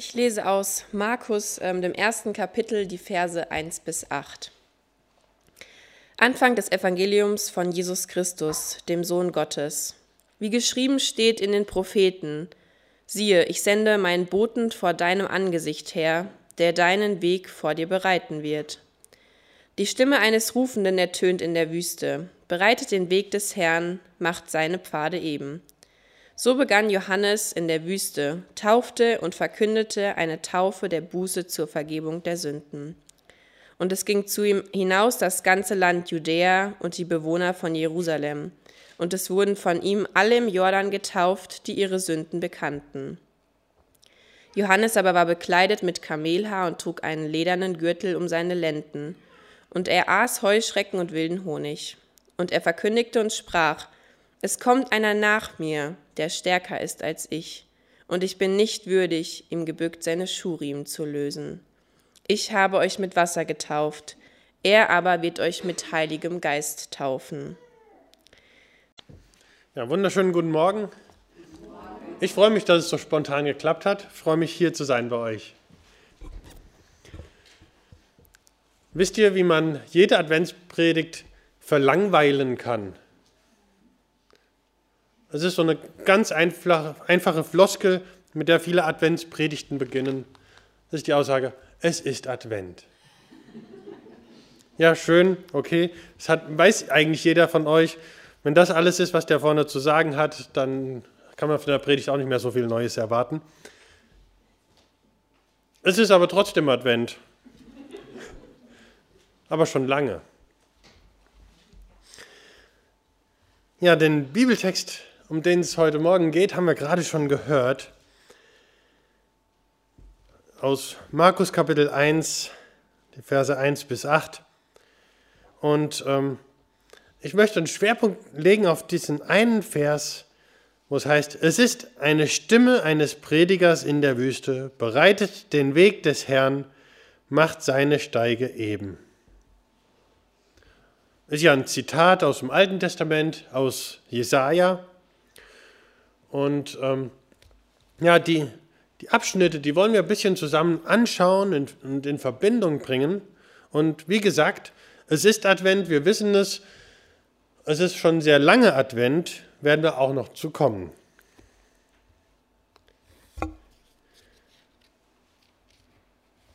Ich lese aus Markus, ähm, dem ersten Kapitel, die Verse 1 bis 8. Anfang des Evangeliums von Jesus Christus, dem Sohn Gottes. Wie geschrieben steht in den Propheten, siehe, ich sende meinen Boten vor deinem Angesicht her, der deinen Weg vor dir bereiten wird. Die Stimme eines Rufenden ertönt in der Wüste, bereitet den Weg des Herrn, macht seine Pfade eben. So begann Johannes in der Wüste, taufte und verkündete eine Taufe der Buße zur Vergebung der Sünden. Und es ging zu ihm hinaus das ganze Land Judäa und die Bewohner von Jerusalem. Und es wurden von ihm alle im Jordan getauft, die ihre Sünden bekannten. Johannes aber war bekleidet mit Kamelhaar und trug einen ledernen Gürtel um seine Lenden. Und er aß Heuschrecken und wilden Honig. Und er verkündigte und sprach, es kommt einer nach mir, der stärker ist als ich, und ich bin nicht würdig, ihm gebückt seine Schuhriemen zu lösen. Ich habe euch mit Wasser getauft, er aber wird euch mit Heiligem Geist taufen. Ja, wunderschönen guten Morgen. Ich freue mich, dass es so spontan geklappt hat. Ich freue mich, hier zu sein bei euch. Wisst ihr, wie man jede Adventspredigt verlangweilen kann? Es ist so eine ganz einfache, Floskel, mit der viele Adventspredigten beginnen. Das ist die Aussage, es ist Advent. Ja, schön, okay. Das hat, weiß eigentlich jeder von euch. Wenn das alles ist, was der vorne zu sagen hat, dann kann man von der Predigt auch nicht mehr so viel Neues erwarten. Es ist aber trotzdem Advent. Aber schon lange. Ja, den Bibeltext um den es heute Morgen geht, haben wir gerade schon gehört. Aus Markus Kapitel 1, die Verse 1 bis 8. Und ähm, ich möchte einen Schwerpunkt legen auf diesen einen Vers, wo es heißt, es ist eine Stimme eines Predigers in der Wüste, bereitet den Weg des Herrn, macht seine Steige eben. Ist ja ein Zitat aus dem Alten Testament, aus Jesaja. Und ähm, ja, die, die Abschnitte, die wollen wir ein bisschen zusammen anschauen und, und in Verbindung bringen. Und wie gesagt, es ist Advent, wir wissen es, es ist schon sehr lange Advent, werden wir auch noch zu kommen.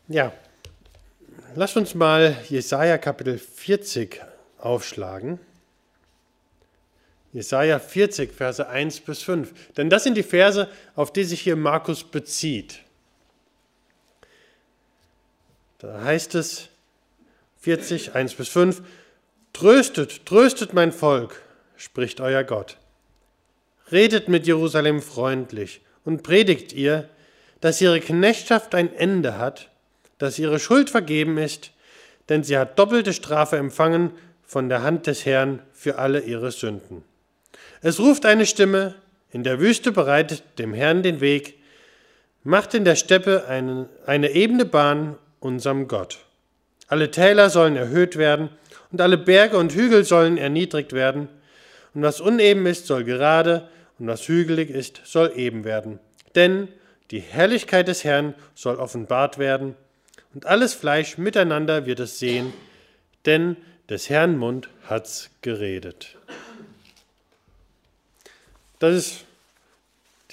Ja, lasst uns mal Jesaja Kapitel 40 aufschlagen. Jesaja 40, Verse 1 bis 5. Denn das sind die Verse, auf die sich hier Markus bezieht. Da heißt es 40, 1 bis 5. Tröstet, tröstet mein Volk, spricht euer Gott. Redet mit Jerusalem freundlich und predigt ihr, dass ihre Knechtschaft ein Ende hat, dass ihre Schuld vergeben ist, denn sie hat doppelte Strafe empfangen von der Hand des Herrn für alle ihre Sünden. Es ruft eine Stimme, in der Wüste bereitet dem Herrn den Weg, macht in der Steppe eine, eine ebene Bahn unserem Gott. Alle Täler sollen erhöht werden und alle Berge und Hügel sollen erniedrigt werden. Und was uneben ist, soll gerade und was hügelig ist, soll eben werden. Denn die Herrlichkeit des Herrn soll offenbart werden und alles Fleisch miteinander wird es sehen, denn des Herrn Mund hat's geredet. Das ist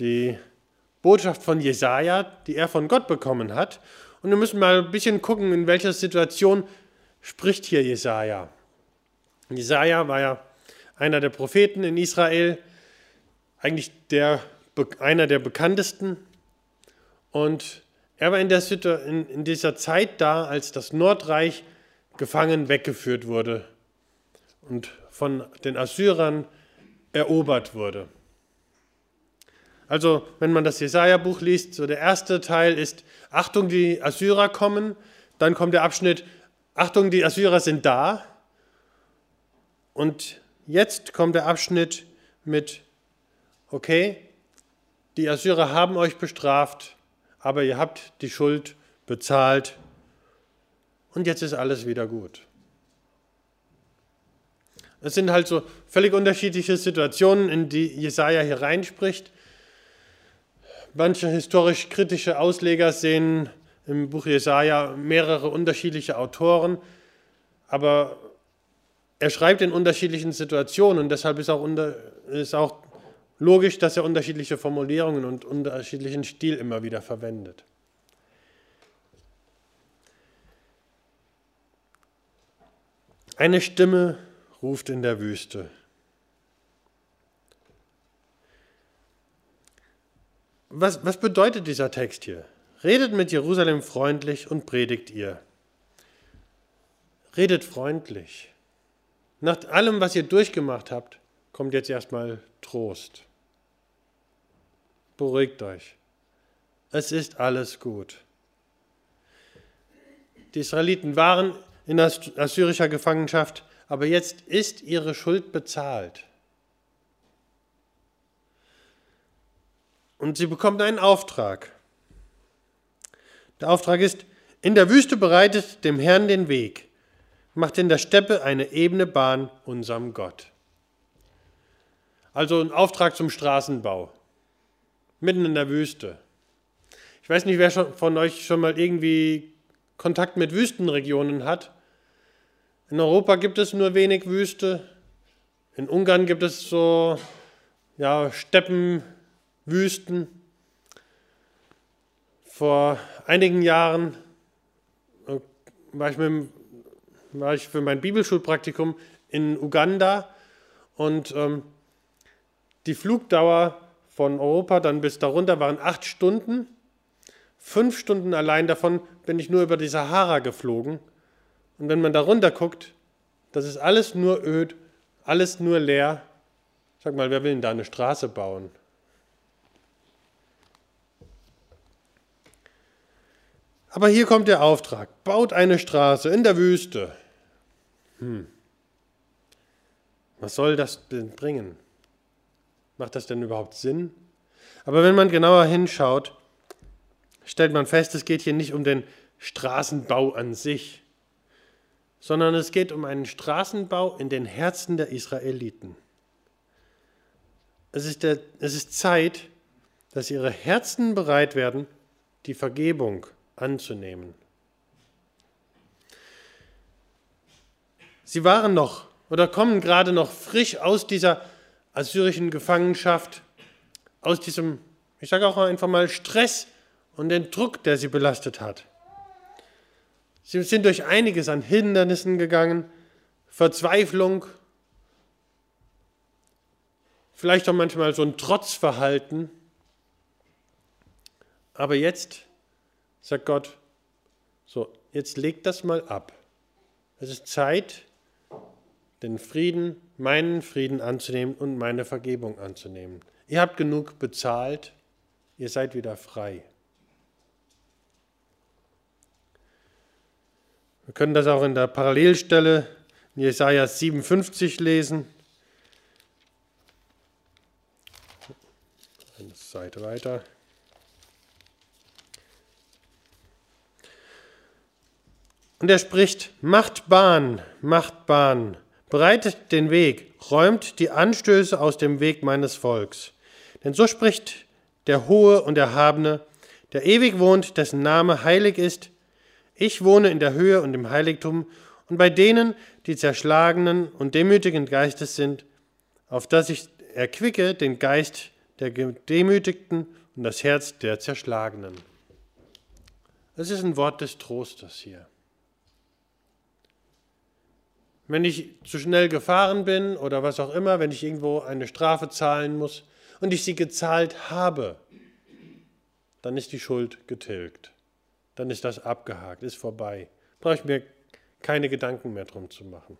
die Botschaft von Jesaja, die er von Gott bekommen hat. Und wir müssen mal ein bisschen gucken, in welcher Situation spricht hier Jesaja. Jesaja war ja einer der Propheten in Israel, eigentlich der, einer der bekanntesten. Und er war in, der, in, in dieser Zeit da, als das Nordreich gefangen weggeführt wurde und von den Assyrern erobert wurde. Also, wenn man das Jesaja-Buch liest, so der erste Teil ist: Achtung, die Assyrer kommen. Dann kommt der Abschnitt: Achtung, die Assyrer sind da. Und jetzt kommt der Abschnitt mit: Okay, die Assyrer haben euch bestraft, aber ihr habt die Schuld bezahlt. Und jetzt ist alles wieder gut. Es sind halt so völlig unterschiedliche Situationen, in die Jesaja hier reinspricht. Manche historisch kritische Ausleger sehen im Buch Jesaja mehrere unterschiedliche Autoren, aber er schreibt in unterschiedlichen Situationen und deshalb ist auch, unter, ist auch logisch, dass er unterschiedliche Formulierungen und unterschiedlichen Stil immer wieder verwendet. Eine Stimme ruft in der Wüste. Was, was bedeutet dieser Text hier? Redet mit Jerusalem freundlich und predigt ihr. Redet freundlich. Nach allem, was ihr durchgemacht habt, kommt jetzt erstmal Trost. Beruhigt euch. Es ist alles gut. Die Israeliten waren in assyrischer Gefangenschaft, aber jetzt ist ihre Schuld bezahlt. Und sie bekommt einen Auftrag. Der Auftrag ist, in der Wüste bereitet dem Herrn den Weg, macht in der Steppe eine ebene Bahn unserem Gott. Also ein Auftrag zum Straßenbau, mitten in der Wüste. Ich weiß nicht, wer von euch schon mal irgendwie Kontakt mit Wüstenregionen hat. In Europa gibt es nur wenig Wüste. In Ungarn gibt es so ja, Steppenwüsten. Vor einigen Jahren äh, war ich, mit, war ich für mein Bibelschulpraktikum in Uganda und ähm, die Flugdauer von Europa dann bis darunter waren acht Stunden. Fünf Stunden allein davon bin ich nur über die Sahara geflogen und wenn man da runter guckt, das ist alles nur öd, alles nur leer. Sag mal, wer will denn da eine Straße bauen? Aber hier kommt der Auftrag. Baut eine Straße in der Wüste. Hm. Was soll das denn bringen? Macht das denn überhaupt Sinn? Aber wenn man genauer hinschaut, stellt man fest, es geht hier nicht um den Straßenbau an sich, sondern es geht um einen Straßenbau in den Herzen der Israeliten. Es ist, der, es ist Zeit, dass ihre Herzen bereit werden, die Vergebung anzunehmen. Sie waren noch oder kommen gerade noch frisch aus dieser assyrischen Gefangenschaft, aus diesem, ich sage auch einfach mal, Stress und den Druck, der sie belastet hat. Sie sind durch einiges an Hindernissen gegangen, Verzweiflung, vielleicht auch manchmal so ein Trotzverhalten. Aber jetzt sagt Gott, so, jetzt legt das mal ab. Es ist Zeit, den Frieden, meinen Frieden anzunehmen und meine Vergebung anzunehmen. Ihr habt genug bezahlt, ihr seid wieder frei. Wir können das auch in der Parallelstelle in Jesaja 57 lesen. Eine Seite weiter. Und er spricht, macht Bahn, macht Bahn, bereitet den Weg, räumt die Anstöße aus dem Weg meines Volks. Denn so spricht der Hohe und Erhabene, der ewig wohnt, dessen Name heilig ist, ich wohne in der Höhe und im Heiligtum und bei denen, die zerschlagenen und demütigen Geistes sind, auf dass ich erquicke den Geist der Gedemütigten und das Herz der Zerschlagenen. Das ist ein Wort des Trostes hier. Wenn ich zu schnell gefahren bin oder was auch immer, wenn ich irgendwo eine Strafe zahlen muss und ich sie gezahlt habe, dann ist die Schuld getilgt dann ist das abgehakt, ist vorbei. Brauche ich mir keine Gedanken mehr drum zu machen.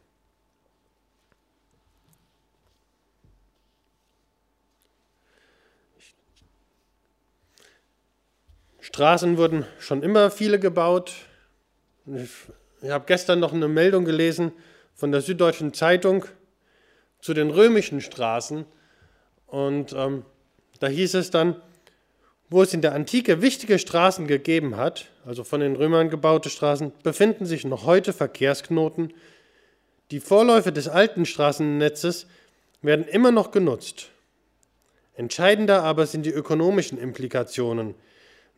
Straßen wurden schon immer viele gebaut. Ich habe gestern noch eine Meldung gelesen von der Süddeutschen Zeitung zu den römischen Straßen. Und ähm, da hieß es dann, wo es in der Antike wichtige Straßen gegeben hat, also von den Römern gebaute Straßen, befinden sich noch heute Verkehrsknoten. Die Vorläufe des alten Straßennetzes werden immer noch genutzt. Entscheidender aber sind die ökonomischen Implikationen.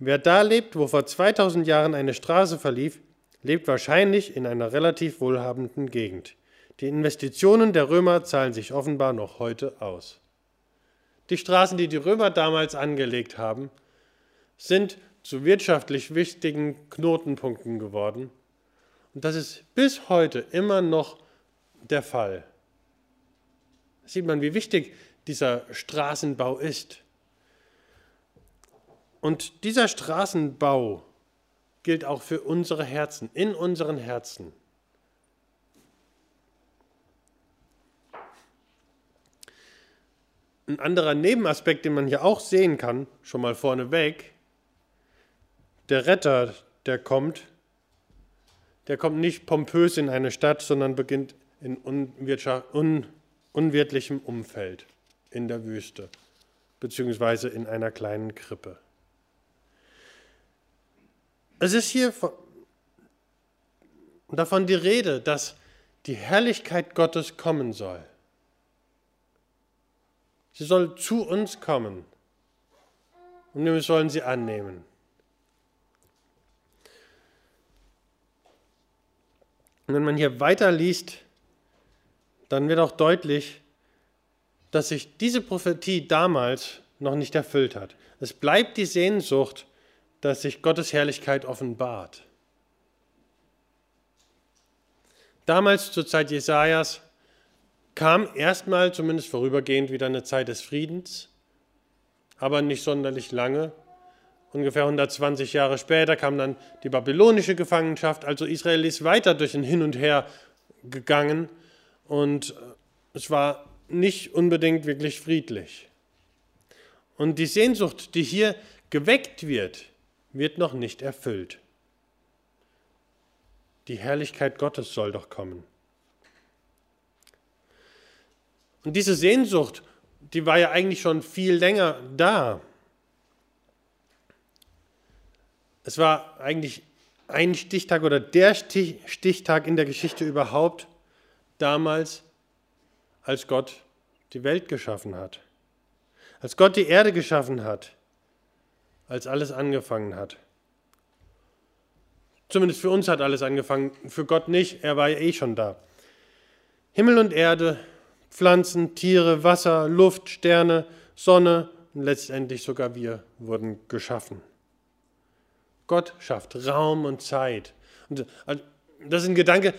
Wer da lebt, wo vor 2000 Jahren eine Straße verlief, lebt wahrscheinlich in einer relativ wohlhabenden Gegend. Die Investitionen der Römer zahlen sich offenbar noch heute aus. Die Straßen, die die Römer damals angelegt haben, sind zu wirtschaftlich wichtigen Knotenpunkten geworden. Und das ist bis heute immer noch der Fall. Da sieht man, wie wichtig dieser Straßenbau ist. Und dieser Straßenbau gilt auch für unsere Herzen, in unseren Herzen. Ein anderer Nebenaspekt, den man hier auch sehen kann, schon mal vorneweg, der Retter, der kommt, der kommt nicht pompös in eine Stadt, sondern beginnt in un unwirtlichem Umfeld in der Wüste, beziehungsweise in einer kleinen Krippe. Es ist hier davon die Rede, dass die Herrlichkeit Gottes kommen soll. Sie soll zu uns kommen und wir sollen sie annehmen. Und wenn man hier weiterliest, dann wird auch deutlich, dass sich diese Prophetie damals noch nicht erfüllt hat. Es bleibt die Sehnsucht, dass sich Gottes Herrlichkeit offenbart. Damals zur Zeit Jesajas kam erstmal, zumindest vorübergehend, wieder eine Zeit des Friedens, aber nicht sonderlich lange. Ungefähr 120 Jahre später kam dann die babylonische Gefangenschaft, also Israel ist weiter durch ein Hin und Her gegangen und es war nicht unbedingt wirklich friedlich. Und die Sehnsucht, die hier geweckt wird, wird noch nicht erfüllt. Die Herrlichkeit Gottes soll doch kommen. Und diese Sehnsucht, die war ja eigentlich schon viel länger da. Es war eigentlich ein Stichtag oder der Stichtag in der Geschichte überhaupt damals, als Gott die Welt geschaffen hat. Als Gott die Erde geschaffen hat. Als alles angefangen hat. Zumindest für uns hat alles angefangen, für Gott nicht, er war ja eh schon da. Himmel und Erde Pflanzen, Tiere, Wasser, Luft, Sterne, Sonne und letztendlich sogar wir wurden geschaffen. Gott schafft Raum und Zeit. Und äh, das ist ein Gedanke,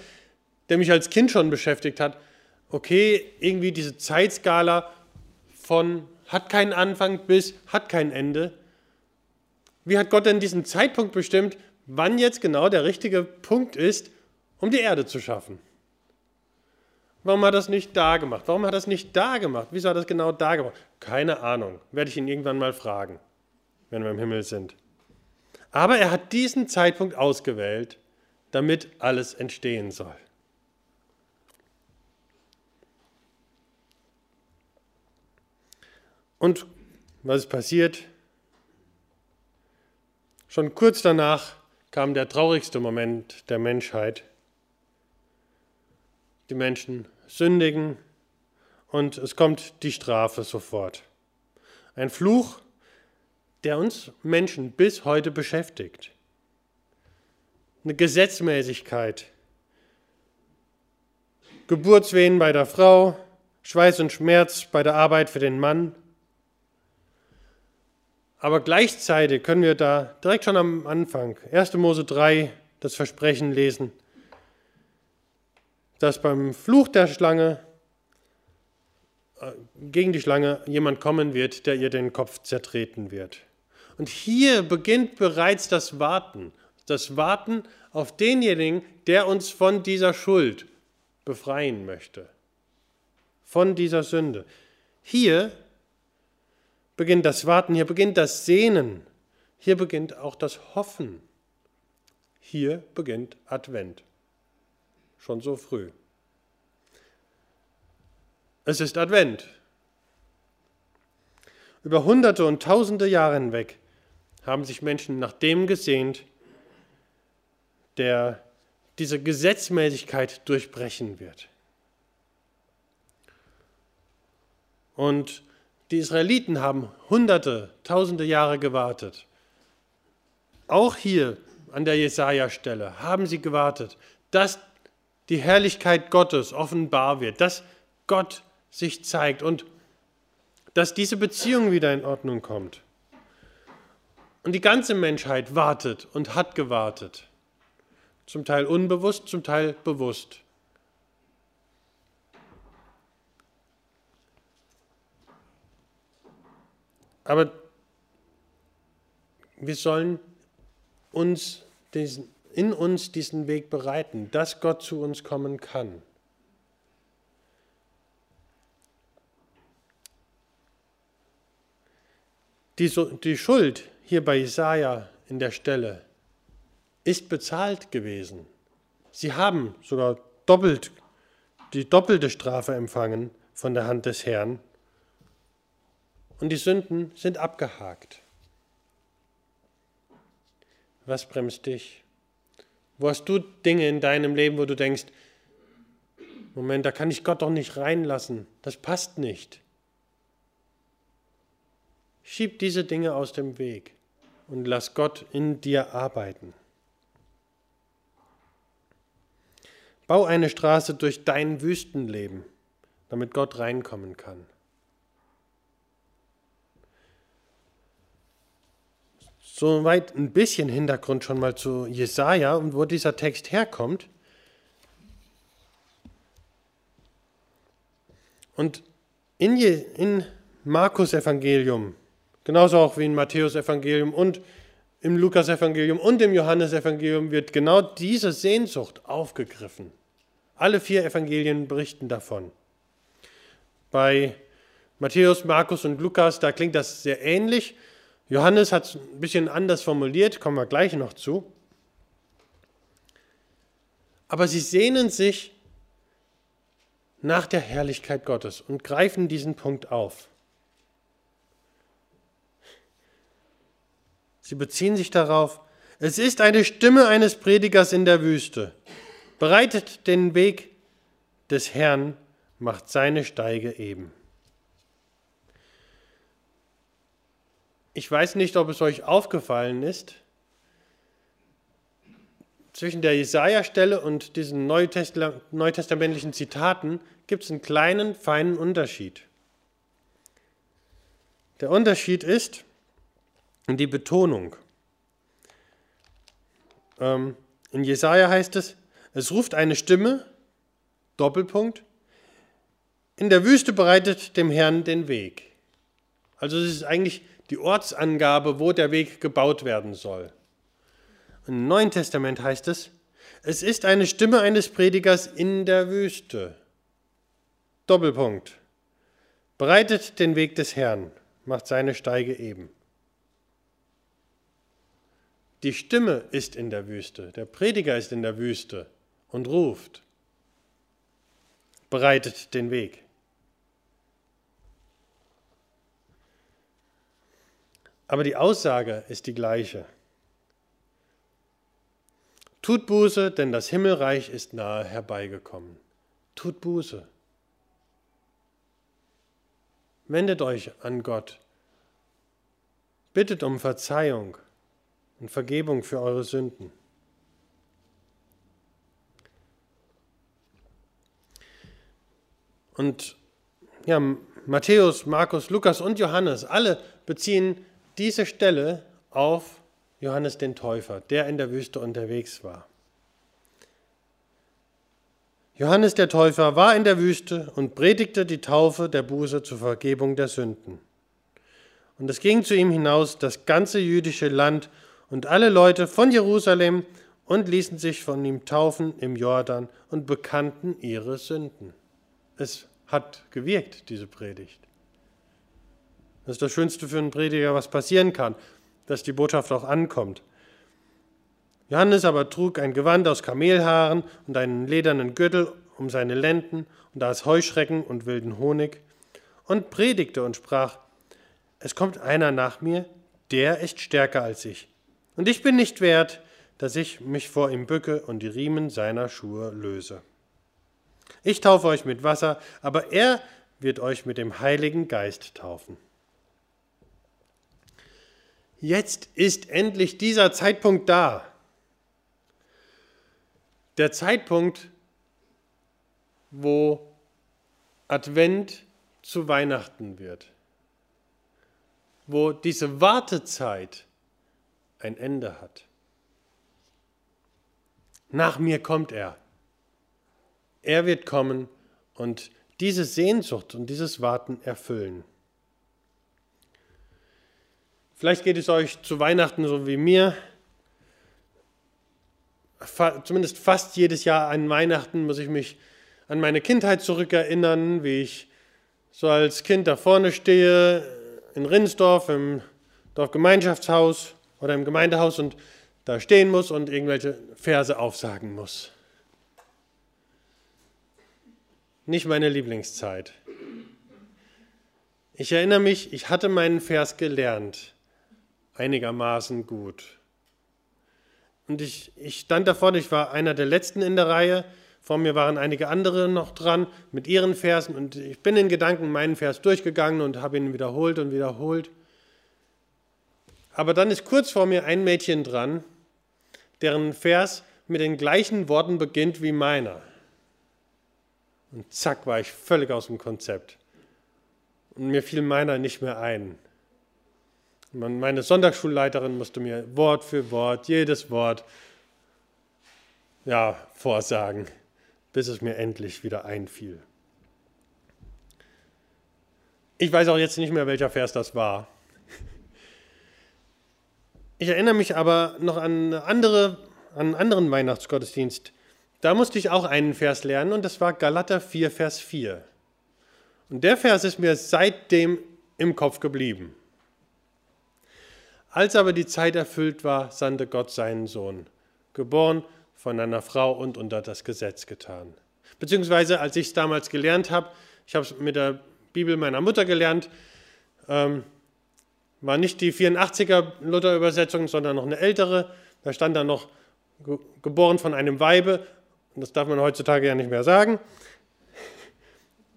der mich als Kind schon beschäftigt hat. Okay, irgendwie diese Zeitskala von hat keinen Anfang bis hat kein Ende. Wie hat Gott denn diesen Zeitpunkt bestimmt, wann jetzt genau der richtige Punkt ist, um die Erde zu schaffen? Warum hat er das nicht da gemacht? Warum hat er das nicht da gemacht? Wieso hat er das genau da gemacht? Keine Ahnung. Werde ich ihn irgendwann mal fragen, wenn wir im Himmel sind. Aber er hat diesen Zeitpunkt ausgewählt, damit alles entstehen soll. Und was ist passiert? Schon kurz danach kam der traurigste Moment der Menschheit. Die Menschen sündigen und es kommt die Strafe sofort. Ein Fluch, der uns Menschen bis heute beschäftigt. Eine Gesetzmäßigkeit. Geburtswehen bei der Frau, Schweiß und Schmerz bei der Arbeit für den Mann. Aber gleichzeitig können wir da direkt schon am Anfang, 1. Mose 3, das Versprechen lesen dass beim Fluch der Schlange äh, gegen die Schlange jemand kommen wird, der ihr den Kopf zertreten wird. Und hier beginnt bereits das Warten, das Warten auf denjenigen, der uns von dieser Schuld befreien möchte, von dieser Sünde. Hier beginnt das Warten, hier beginnt das Sehnen, hier beginnt auch das Hoffen, hier beginnt Advent schon so früh. Es ist Advent. Über hunderte und tausende Jahre hinweg haben sich Menschen nach dem gesehnt, der diese Gesetzmäßigkeit durchbrechen wird. Und die Israeliten haben hunderte, tausende Jahre gewartet. Auch hier an der Jesaja-Stelle haben sie gewartet, dass die Herrlichkeit Gottes offenbar wird, dass Gott sich zeigt und dass diese Beziehung wieder in Ordnung kommt. Und die ganze Menschheit wartet und hat gewartet. Zum Teil unbewusst, zum Teil bewusst. Aber wir sollen uns diesen, in uns diesen Weg bereiten, dass Gott zu uns kommen kann. Die, die Schuld hier bei Jesaja in der Stelle ist bezahlt gewesen. Sie haben sogar doppelt die doppelte Strafe empfangen von der Hand des Herrn und die Sünden sind abgehakt. Was bremst dich? Wo hast du Dinge in deinem Leben, wo du denkst, Moment, da kann ich Gott doch nicht reinlassen, das passt nicht. Schieb diese Dinge aus dem Weg und lass Gott in dir arbeiten. Bau eine Straße durch dein Wüstenleben, damit Gott reinkommen kann. Soweit ein bisschen Hintergrund schon mal zu Jesaja und wo dieser Text herkommt. Und in, Je in Markus Evangelium Genauso auch wie im Matthäus-Evangelium und im Lukas-Evangelium und im Johannes-Evangelium wird genau diese Sehnsucht aufgegriffen. Alle vier Evangelien berichten davon. Bei Matthäus, Markus und Lukas, da klingt das sehr ähnlich. Johannes hat es ein bisschen anders formuliert, kommen wir gleich noch zu. Aber sie sehnen sich nach der Herrlichkeit Gottes und greifen diesen Punkt auf. Sie beziehen sich darauf, es ist eine Stimme eines Predigers in der Wüste. Bereitet den Weg des Herrn, macht seine Steige eben. Ich weiß nicht, ob es euch aufgefallen ist, zwischen der Jesaja-Stelle und diesen neutestamentlichen Zitaten gibt es einen kleinen, feinen Unterschied. Der Unterschied ist, die Betonung. Ähm, in Jesaja heißt es, es ruft eine Stimme, Doppelpunkt, in der Wüste bereitet dem Herrn den Weg. Also es ist eigentlich die Ortsangabe, wo der Weg gebaut werden soll. Im Neuen Testament heißt es, es ist eine Stimme eines Predigers in der Wüste. Doppelpunkt. Bereitet den Weg des Herrn, macht seine Steige eben. Die Stimme ist in der Wüste, der Prediger ist in der Wüste und ruft, bereitet den Weg. Aber die Aussage ist die gleiche. Tut Buße, denn das Himmelreich ist nahe herbeigekommen. Tut Buße. Wendet euch an Gott. Bittet um Verzeihung und Vergebung für eure Sünden. Und ja, Matthäus, Markus, Lukas und Johannes, alle beziehen diese Stelle auf Johannes den Täufer, der in der Wüste unterwegs war. Johannes der Täufer war in der Wüste und predigte die Taufe der Buße zur Vergebung der Sünden. Und es ging zu ihm hinaus das ganze jüdische Land und alle Leute von Jerusalem und ließen sich von ihm taufen im Jordan und bekannten ihre Sünden. Es hat gewirkt, diese Predigt. Das ist das Schönste für einen Prediger, was passieren kann, dass die Botschaft auch ankommt. Johannes aber trug ein Gewand aus Kamelhaaren und einen ledernen Gürtel um seine Lenden und es Heuschrecken und wilden Honig und predigte und sprach, es kommt einer nach mir, der ist stärker als ich und ich bin nicht wert, dass ich mich vor ihm bücke und die Riemen seiner Schuhe löse. Ich taufe euch mit Wasser, aber er wird euch mit dem Heiligen Geist taufen. Jetzt ist endlich dieser Zeitpunkt da. Der Zeitpunkt, wo Advent zu Weihnachten wird, wo diese Wartezeit ein Ende hat. Nach mir kommt er. Er wird kommen und diese Sehnsucht und dieses Warten erfüllen. Vielleicht geht es euch zu Weihnachten so wie mir. Zumindest fast jedes Jahr an Weihnachten muss ich mich an meine Kindheit zurückerinnern, wie ich so als Kind da vorne stehe, in Rinsdorf, im Dorfgemeinschaftshaus oder im Gemeindehaus und da stehen muss und irgendwelche Verse aufsagen muss. Nicht meine Lieblingszeit. Ich erinnere mich, ich hatte meinen Vers gelernt, einigermaßen gut. Und ich, ich stand da vorne, ich war einer der Letzten in der Reihe. Vor mir waren einige andere noch dran mit ihren Versen und ich bin in Gedanken meinen Vers durchgegangen und habe ihn wiederholt und wiederholt. Aber dann ist kurz vor mir ein Mädchen dran, deren Vers mit den gleichen Worten beginnt wie meiner. Und zack war ich völlig aus dem Konzept. Und mir fiel meiner nicht mehr ein. Meine Sonntagsschulleiterin musste mir Wort für Wort, jedes Wort, ja, vorsagen, bis es mir endlich wieder einfiel. Ich weiß auch jetzt nicht mehr, welcher Vers das war. Ich erinnere mich aber noch an, andere, an einen anderen Weihnachtsgottesdienst. Da musste ich auch einen Vers lernen und das war Galater 4, Vers 4. Und der Vers ist mir seitdem im Kopf geblieben. Als aber die Zeit erfüllt war, sandte Gott seinen Sohn, geboren von einer Frau und unter das Gesetz getan. Beziehungsweise, als ich es damals gelernt habe, ich habe es mit der Bibel meiner Mutter gelernt, ähm, war nicht die 84er Luther-Übersetzung, sondern noch eine ältere. Da stand dann noch geboren von einem Weibe. Und das darf man heutzutage ja nicht mehr sagen.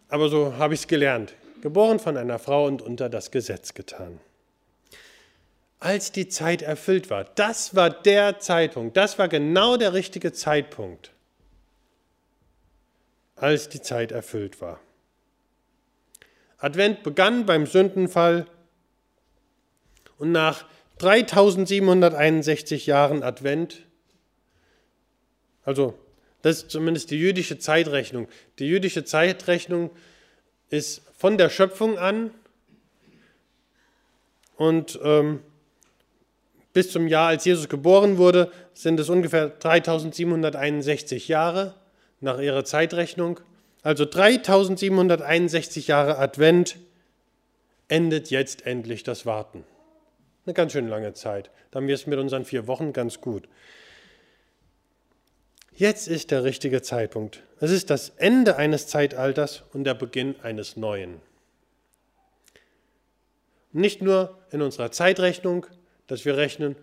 Aber so habe ich es gelernt. Geboren von einer Frau und unter das Gesetz getan. Als die Zeit erfüllt war, das war der Zeitpunkt, das war genau der richtige Zeitpunkt, als die Zeit erfüllt war. Advent begann beim Sündenfall und nach 3761 Jahren Advent, also das ist zumindest die jüdische Zeitrechnung. Die jüdische Zeitrechnung ist von der Schöpfung an und ähm, bis zum Jahr, als Jesus geboren wurde, sind es ungefähr 3761 Jahre nach ihrer Zeitrechnung. Also 3761 Jahre Advent endet jetzt endlich das Warten. Eine ganz schön lange Zeit. Da haben wir es mit unseren vier Wochen ganz gut. Jetzt ist der richtige Zeitpunkt. Es ist das Ende eines Zeitalters und der Beginn eines neuen. Nicht nur in unserer Zeitrechnung, dass wir rechnen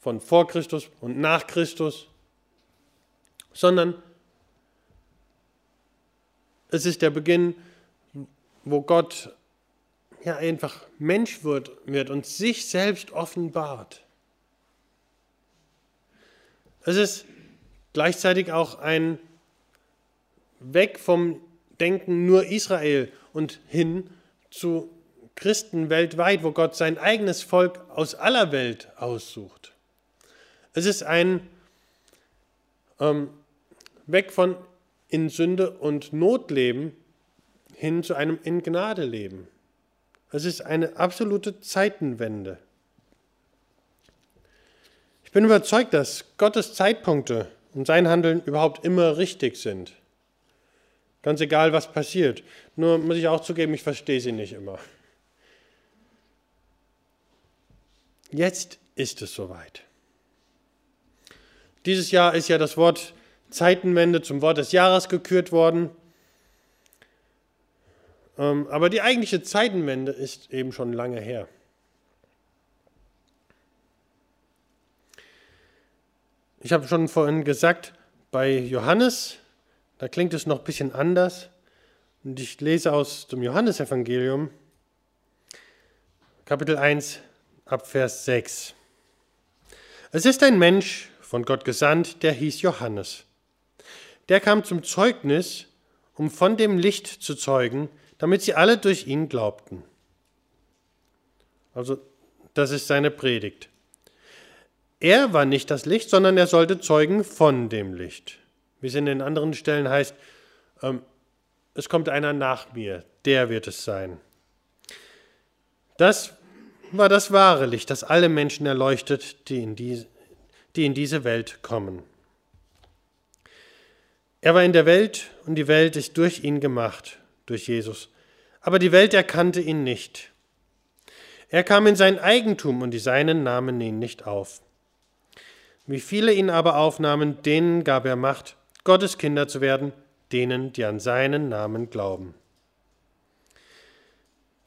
von vor Christus und nach Christus, sondern es ist der Beginn, wo Gott ja einfach Mensch wird, wird und sich selbst offenbart. Es ist gleichzeitig auch ein Weg vom Denken nur Israel und hin zu Christen weltweit, wo Gott sein eigenes Volk aus aller Welt aussucht. Es ist ein ähm, Weg von in Sünde und Not leben hin zu einem in Gnade leben. Es ist eine absolute Zeitenwende. Ich bin überzeugt, dass Gottes Zeitpunkte und sein Handeln überhaupt immer richtig sind. Ganz egal, was passiert. Nur muss ich auch zugeben, ich verstehe sie nicht immer. Jetzt ist es soweit. Dieses Jahr ist ja das Wort Zeitenwende zum Wort des Jahres gekürt worden. Ähm, aber die eigentliche Zeitenwende ist eben schon lange her. Ich habe schon vorhin gesagt, bei Johannes, da klingt es noch ein bisschen anders. Und ich lese aus dem Johannesevangelium, Kapitel 1, ab Vers 6. Es ist ein Mensch von Gott gesandt, der hieß Johannes. Der kam zum Zeugnis, um von dem Licht zu zeugen, damit sie alle durch ihn glaubten. Also, das ist seine Predigt. Er war nicht das Licht, sondern er sollte zeugen von dem Licht. Wie es in den anderen Stellen heißt, ähm, es kommt einer nach mir, der wird es sein. Das war das wahre Licht, das alle Menschen erleuchtet, die in, die, die in diese Welt kommen. Er war in der Welt und die Welt ist durch ihn gemacht, durch Jesus. Aber die Welt erkannte ihn nicht. Er kam in sein Eigentum und die Seinen nahmen ihn nicht auf. Wie viele ihn aber aufnahmen, denen gab er Macht, Gottes Kinder zu werden, denen, die an seinen Namen glauben.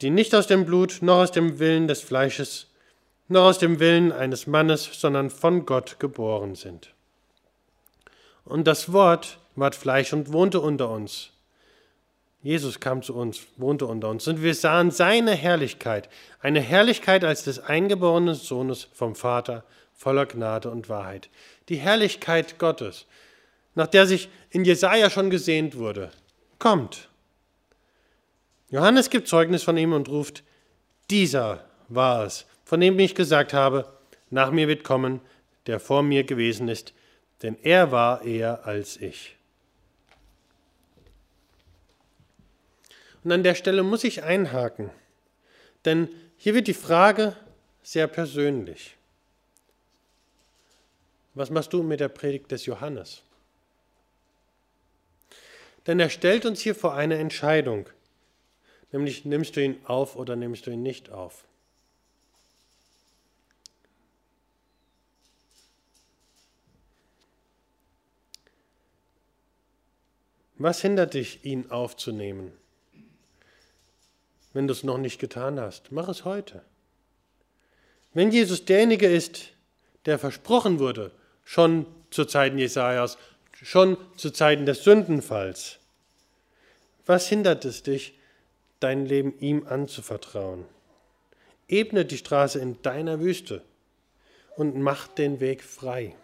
Die nicht aus dem Blut, noch aus dem Willen des Fleisches, noch aus dem Willen eines Mannes, sondern von Gott geboren sind. Und das Wort ward Fleisch und wohnte unter uns. Jesus kam zu uns, wohnte unter uns, und wir sahen seine Herrlichkeit, eine Herrlichkeit als des eingeborenen Sohnes vom Vater, voller Gnade und Wahrheit. Die Herrlichkeit Gottes, nach der sich in Jesaja schon gesehnt wurde, kommt. Johannes gibt Zeugnis von ihm und ruft: Dieser war es, von dem ich gesagt habe: Nach mir wird kommen, der vor mir gewesen ist, denn er war eher als ich. Und an der Stelle muss ich einhaken, denn hier wird die Frage sehr persönlich. Was machst du mit der Predigt des Johannes? Denn er stellt uns hier vor eine Entscheidung, nämlich nimmst du ihn auf oder nimmst du ihn nicht auf. Was hindert dich, ihn aufzunehmen? Wenn du es noch nicht getan hast, mach es heute. Wenn Jesus derjenige ist, der versprochen wurde, schon zu Zeiten Jesajas, schon zu Zeiten des Sündenfalls. Was hindert es dich, dein Leben ihm anzuvertrauen? Ebne die Straße in deiner Wüste und mach den Weg frei.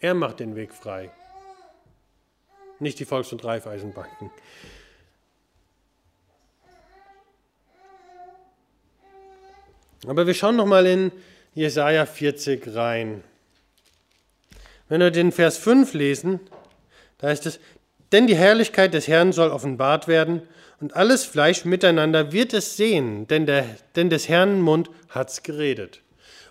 Er macht den Weg frei, nicht die Volks- und Reifeisenbanken. Aber wir schauen noch mal in Jesaja 40 rein. Wenn wir den Vers 5 lesen, da heißt es, denn die Herrlichkeit des Herrn soll offenbart werden und alles Fleisch miteinander wird es sehen, denn, der, denn des Herrn Mund hat's geredet.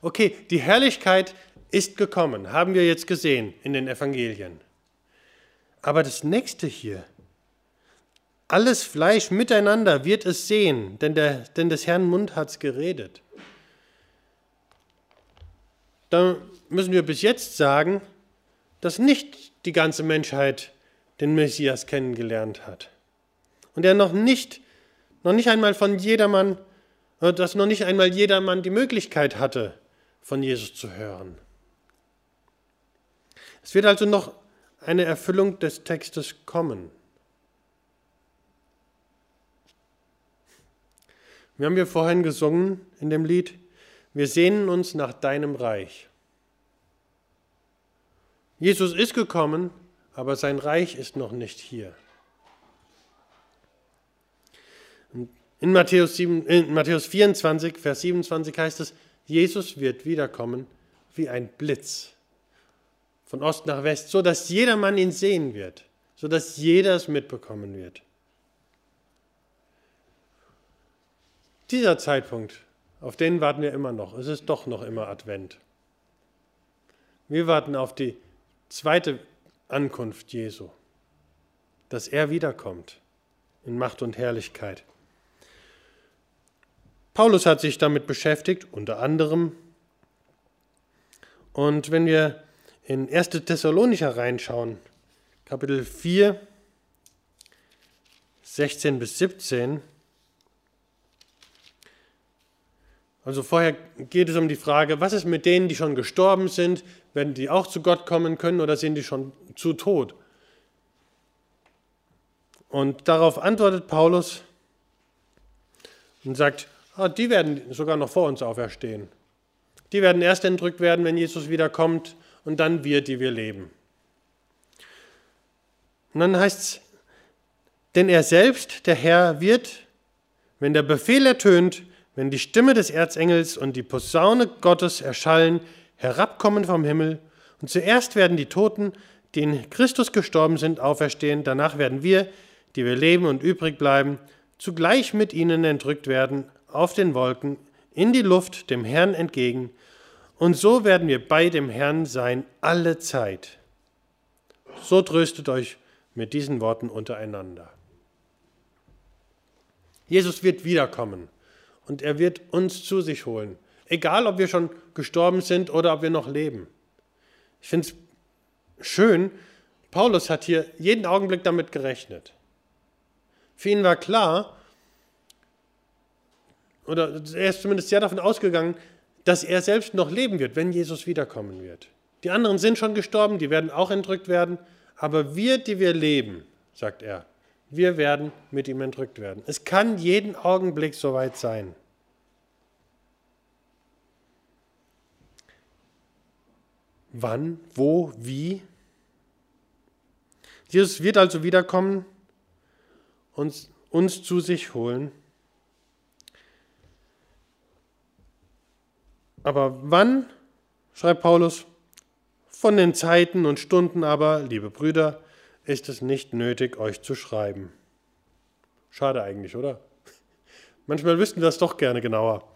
Okay, die Herrlichkeit ist gekommen, haben wir jetzt gesehen in den Evangelien. Aber das nächste hier, alles Fleisch miteinander wird es sehen, denn, der, denn des Herrn Mund hat's geredet dann müssen wir bis jetzt sagen, dass nicht die ganze Menschheit den Messias kennengelernt hat. Und er noch nicht, noch nicht einmal von jedermann, äh, dass noch nicht einmal jedermann die Möglichkeit hatte, von Jesus zu hören. Es wird also noch eine Erfüllung des Textes kommen. Wir haben hier vorhin gesungen in dem Lied, wir sehnen uns nach deinem Reich. Jesus ist gekommen, aber sein Reich ist noch nicht hier. In Matthäus, 7, in Matthäus 24, Vers 27 heißt es, Jesus wird wiederkommen wie ein Blitz von Ost nach West, so dass jedermann ihn sehen wird, so dass jeder es mitbekommen wird. Dieser Zeitpunkt auf den warten wir immer noch. Es ist doch noch immer Advent. Wir warten auf die zweite Ankunft Jesu, dass er wiederkommt in Macht und Herrlichkeit. Paulus hat sich damit beschäftigt, unter anderem. Und wenn wir in 1. Thessalonicher reinschauen, Kapitel 4, 16 bis 17, Also vorher geht es um die Frage, was ist mit denen, die schon gestorben sind? Werden die auch zu Gott kommen können oder sind die schon zu tot? Und darauf antwortet Paulus und sagt, ah, die werden sogar noch vor uns auferstehen. Die werden erst entrückt werden, wenn Jesus wiederkommt und dann wir, die wir leben. Und dann heißt es, denn er selbst, der Herr, wird, wenn der Befehl ertönt, wenn die Stimme des Erzengels und die Posaune Gottes erschallen, herabkommen vom Himmel, und zuerst werden die Toten, die in Christus gestorben sind, auferstehen, danach werden wir, die wir leben und übrig bleiben, zugleich mit ihnen entrückt werden auf den Wolken in die Luft dem Herrn entgegen, und so werden wir bei dem Herrn sein alle Zeit. So tröstet euch mit diesen Worten untereinander. Jesus wird wiederkommen und er wird uns zu sich holen, egal ob wir schon gestorben sind oder ob wir noch leben. Ich finde es schön, Paulus hat hier jeden Augenblick damit gerechnet. Für ihn war klar, oder er ist zumindest sehr davon ausgegangen, dass er selbst noch leben wird, wenn Jesus wiederkommen wird. Die anderen sind schon gestorben, die werden auch entrückt werden, aber wir, die wir leben, sagt er, wir werden mit ihm entrückt werden. Es kann jeden Augenblick soweit sein. Wann, wo, wie? Jesus wird also wiederkommen und uns zu sich holen. Aber wann, schreibt Paulus, von den Zeiten und Stunden aber, liebe Brüder, ist es nicht nötig, euch zu schreiben. Schade eigentlich, oder? Manchmal wüssten wir das doch gerne genauer.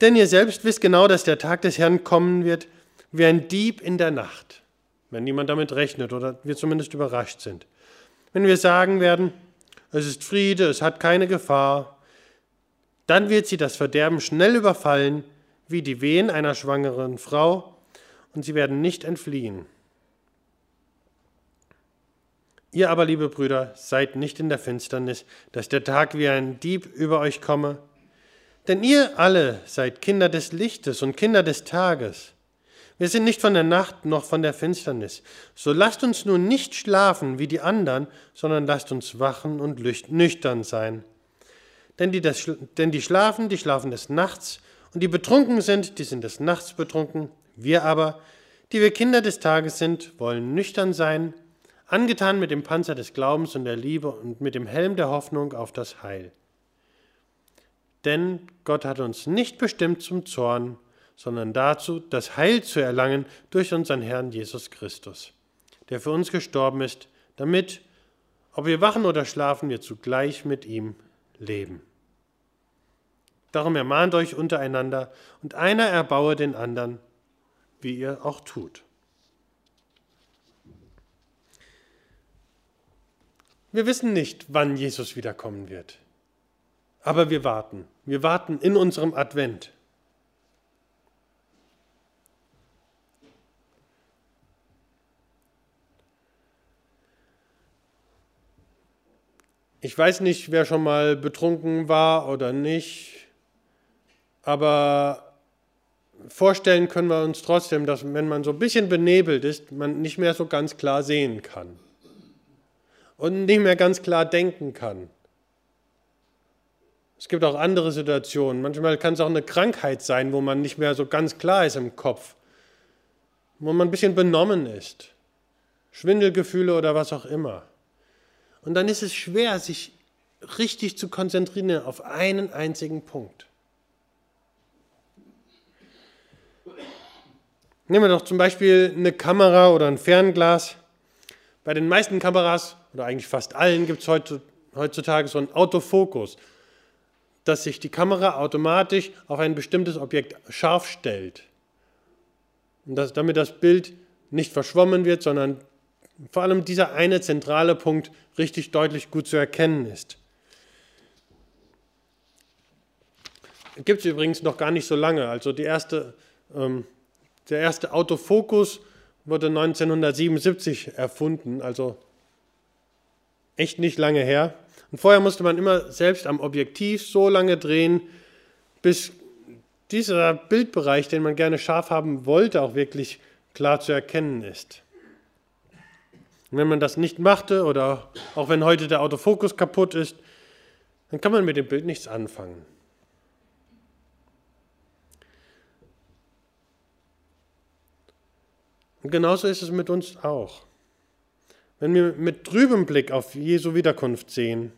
Denn ihr selbst wisst genau, dass der Tag des Herrn kommen wird, wie ein Dieb in der Nacht, wenn niemand damit rechnet oder wir zumindest überrascht sind. Wenn wir sagen werden, es ist Friede, es hat keine Gefahr, dann wird sie das Verderben schnell überfallen, wie die Wehen einer schwangeren Frau, und sie werden nicht entfliehen. Ihr aber, liebe Brüder, seid nicht in der Finsternis, dass der Tag wie ein Dieb über euch komme. Denn ihr alle seid Kinder des Lichtes und Kinder des Tages. Wir sind nicht von der Nacht noch von der Finsternis. So lasst uns nun nicht schlafen wie die anderen, sondern lasst uns wachen und nüchtern sein. Denn die, das, denn die schlafen, die schlafen des Nachts, und die betrunken sind, die sind des Nachts betrunken. Wir aber, die wir Kinder des Tages sind, wollen nüchtern sein, angetan mit dem Panzer des Glaubens und der Liebe und mit dem Helm der Hoffnung auf das Heil. Denn Gott hat uns nicht bestimmt zum Zorn, sondern dazu, das Heil zu erlangen durch unseren Herrn Jesus Christus, der für uns gestorben ist, damit, ob wir wachen oder schlafen, wir zugleich mit ihm leben. Darum ermahnt euch untereinander und einer erbaue den anderen, wie ihr auch tut. Wir wissen nicht, wann Jesus wiederkommen wird. Aber wir warten. Wir warten in unserem Advent. Ich weiß nicht, wer schon mal betrunken war oder nicht aber vorstellen können wir uns trotzdem, dass wenn man so ein bisschen benebelt ist, man nicht mehr so ganz klar sehen kann und nicht mehr ganz klar denken kann. Es gibt auch andere Situationen. Manchmal kann es auch eine Krankheit sein, wo man nicht mehr so ganz klar ist im Kopf, wo man ein bisschen benommen ist, Schwindelgefühle oder was auch immer. Und dann ist es schwer, sich richtig zu konzentrieren auf einen einzigen Punkt. Nehmen wir doch zum Beispiel eine Kamera oder ein Fernglas. Bei den meisten Kameras oder eigentlich fast allen gibt es heutzutage so einen Autofokus, dass sich die Kamera automatisch auf ein bestimmtes Objekt scharf stellt. Und dass, damit das Bild nicht verschwommen wird, sondern vor allem dieser eine zentrale Punkt richtig deutlich gut zu erkennen ist. Gibt es übrigens noch gar nicht so lange. Also erste ähm, der erste Autofokus wurde 1977 erfunden, also echt nicht lange her. Und vorher musste man immer selbst am Objektiv so lange drehen, bis dieser Bildbereich, den man gerne scharf haben wollte, auch wirklich klar zu erkennen ist. Und wenn man das nicht machte oder auch wenn heute der Autofokus kaputt ist, dann kann man mit dem Bild nichts anfangen. Und genauso ist es mit uns auch. Wenn wir mit trübem Blick auf Jesu Wiederkunft sehen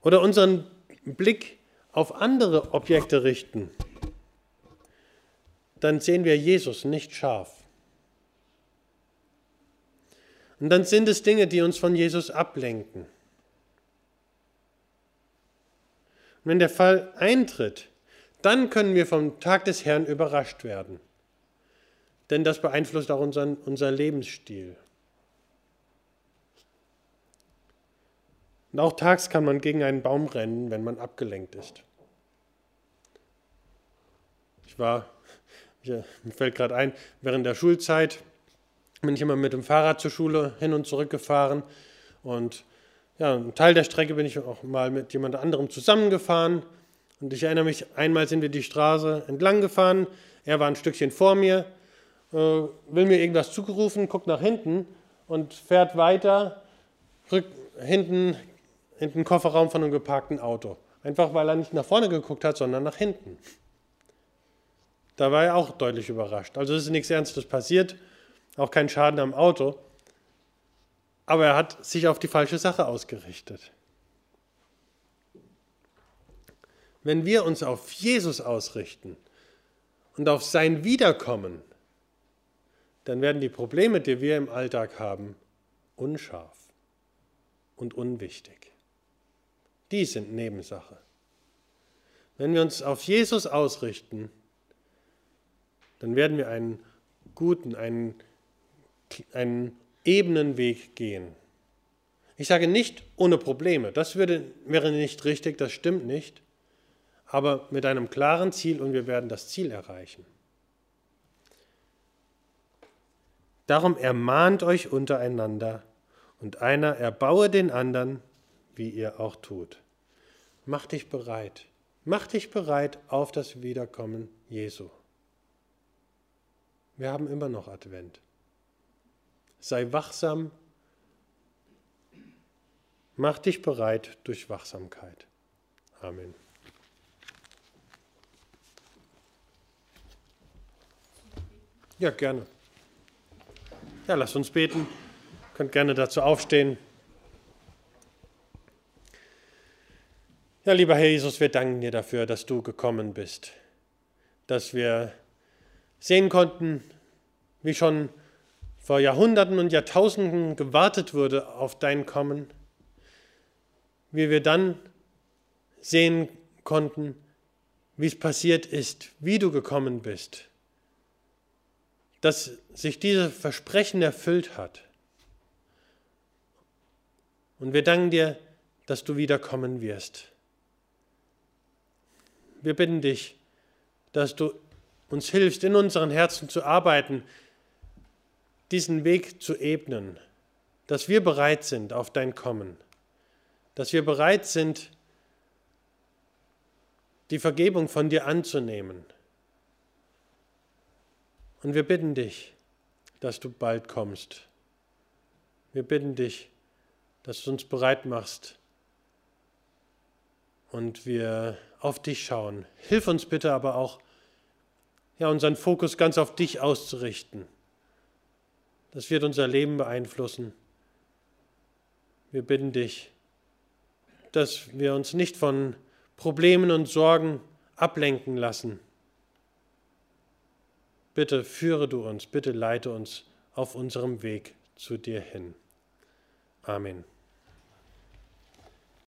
oder unseren Blick auf andere Objekte richten, dann sehen wir Jesus nicht scharf. Und dann sind es Dinge, die uns von Jesus ablenken. Und wenn der Fall eintritt, dann können wir vom Tag des Herrn überrascht werden. Denn das beeinflusst auch unseren, unser Lebensstil. Und auch tags kann man gegen einen Baum rennen, wenn man abgelenkt ist. Ich war, mir fällt gerade ein, während der Schulzeit bin ich immer mit dem Fahrrad zur Schule hin und zurück gefahren. Und ja, einen Teil der Strecke bin ich auch mal mit jemand anderem zusammengefahren. Und ich erinnere mich, einmal sind wir die Straße entlang gefahren. Er war ein Stückchen vor mir, äh, will mir irgendwas zugerufen, guckt nach hinten und fährt weiter, rückt hinten in den Kofferraum von einem geparkten Auto. Einfach weil er nicht nach vorne geguckt hat, sondern nach hinten. Da war er auch deutlich überrascht. Also es ist nichts Ernstes passiert, auch kein Schaden am Auto. Aber er hat sich auf die falsche Sache ausgerichtet. Wenn wir uns auf Jesus ausrichten und auf sein Wiederkommen, dann werden die Probleme, die wir im Alltag haben, unscharf und unwichtig. Die sind Nebensache. Wenn wir uns auf Jesus ausrichten, dann werden wir einen guten, einen, einen ebenen Weg gehen. Ich sage nicht ohne Probleme, das würde, wäre nicht richtig, das stimmt nicht, aber mit einem klaren Ziel und wir werden das Ziel erreichen. Darum ermahnt euch untereinander und einer erbaue den anderen, wie ihr auch tut. Mach dich bereit. Mach dich bereit auf das Wiederkommen Jesu. Wir haben immer noch Advent. Sei wachsam. Mach dich bereit durch Wachsamkeit. Amen. Ja, gerne. Ja, lasst uns beten. Ihr könnt gerne dazu aufstehen. Ja, lieber Herr Jesus, wir danken dir dafür, dass du gekommen bist, dass wir sehen konnten, wie schon vor Jahrhunderten und Jahrtausenden gewartet wurde auf dein Kommen, wie wir dann sehen konnten, wie es passiert ist, wie du gekommen bist, dass sich dieses Versprechen erfüllt hat. Und wir danken dir, dass du wiederkommen wirst. Wir bitten dich, dass du uns hilfst, in unseren Herzen zu arbeiten, diesen Weg zu ebnen, dass wir bereit sind auf dein Kommen, dass wir bereit sind, die Vergebung von dir anzunehmen. Und wir bitten dich, dass du bald kommst. Wir bitten dich, dass du uns bereit machst und wir auf dich schauen. Hilf uns bitte aber auch, ja, unseren Fokus ganz auf dich auszurichten. Das wird unser Leben beeinflussen. Wir bitten dich, dass wir uns nicht von Problemen und Sorgen ablenken lassen. Bitte führe du uns, bitte leite uns auf unserem Weg zu dir hin. Amen.